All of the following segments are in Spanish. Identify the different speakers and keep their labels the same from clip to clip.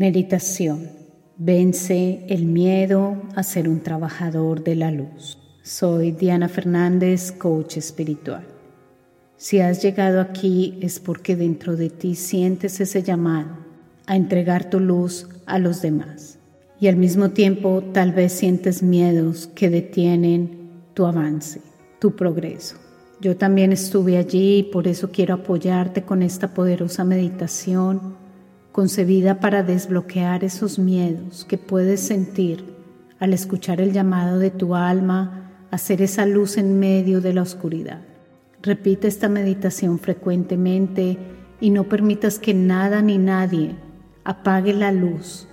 Speaker 1: Meditación. Vence el miedo a ser un trabajador de la luz. Soy Diana Fernández, coach espiritual. Si has llegado aquí es porque dentro de ti sientes ese llamado a entregar tu luz a los demás. Y al mismo tiempo tal vez sientes miedos que detienen tu avance, tu progreso. Yo también estuve allí y por eso quiero apoyarte con esta poderosa meditación concebida para desbloquear esos miedos que puedes sentir al escuchar el llamado de tu alma a ser esa luz en medio de la oscuridad. Repite esta meditación frecuentemente y no permitas que nada ni nadie apague la luz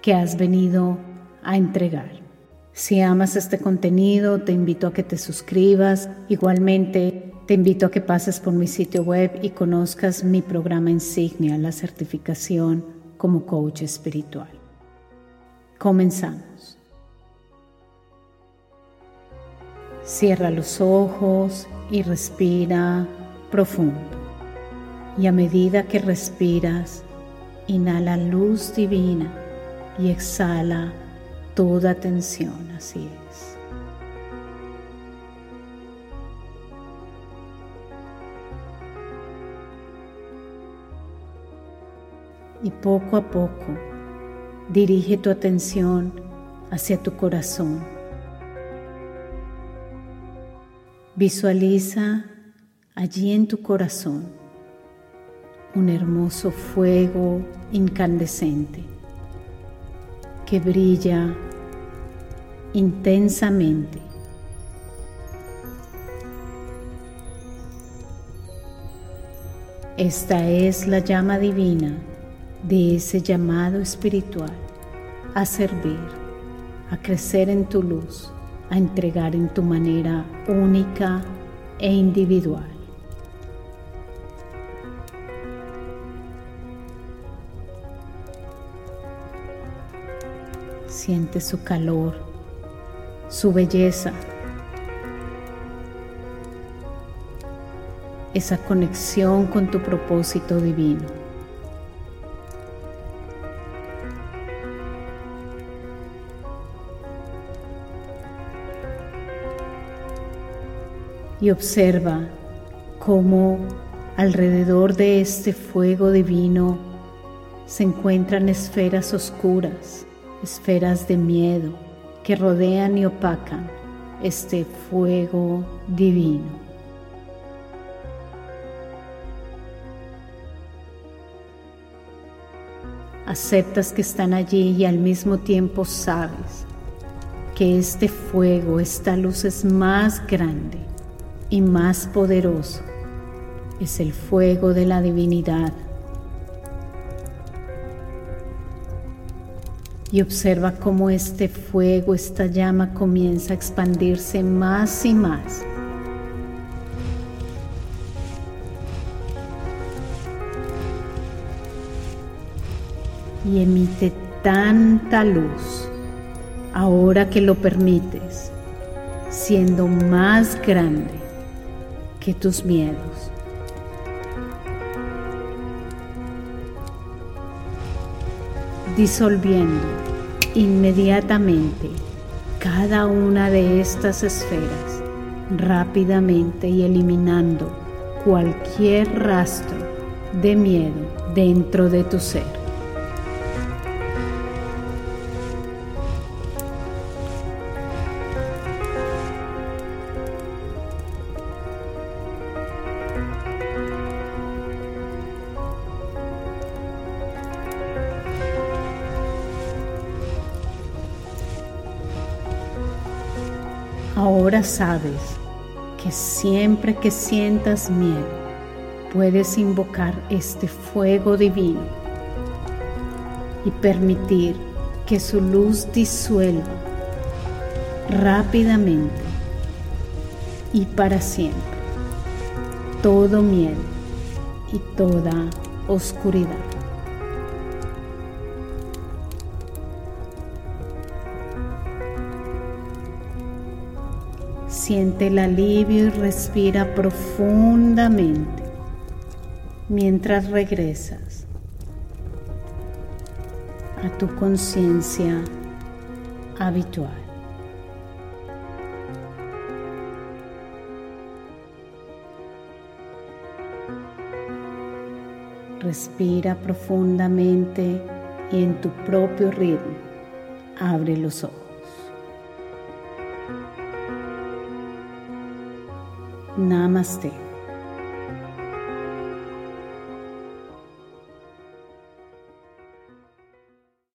Speaker 1: que has venido a entregar. Si amas este contenido, te invito a que te suscribas. Igualmente, te invito a que pases por mi sitio web y conozcas mi programa insignia, la certificación como coach espiritual. Comenzamos. Cierra los ojos y respira profundo. Y a medida que respiras, inhala luz divina y exhala toda tensión. Así es. Y poco a poco dirige tu atención hacia tu corazón. Visualiza allí en tu corazón un hermoso fuego incandescente que brilla intensamente. Esta es la llama divina de ese llamado espiritual a servir, a crecer en tu luz, a entregar en tu manera única e individual. Siente su calor, su belleza, esa conexión con tu propósito divino. Y observa cómo alrededor de este fuego divino se encuentran esferas oscuras, esferas de miedo que rodean y opacan este fuego divino. Aceptas que están allí y al mismo tiempo sabes que este fuego, esta luz es más grande y más poderoso es el fuego de la divinidad. Y observa cómo este fuego, esta llama comienza a expandirse más y más. Y emite tanta luz ahora que lo permites, siendo más grande que tus miedos. Disolviendo inmediatamente cada una de estas esferas rápidamente y eliminando cualquier rastro de miedo dentro de tu ser. Ahora sabes que siempre que sientas miedo, puedes invocar este fuego divino y permitir que su luz disuelva rápidamente y para siempre todo miedo y toda oscuridad. Siente el alivio y respira profundamente mientras regresas a tu conciencia habitual. Respira profundamente y en tu propio ritmo abre los ojos. Namaste.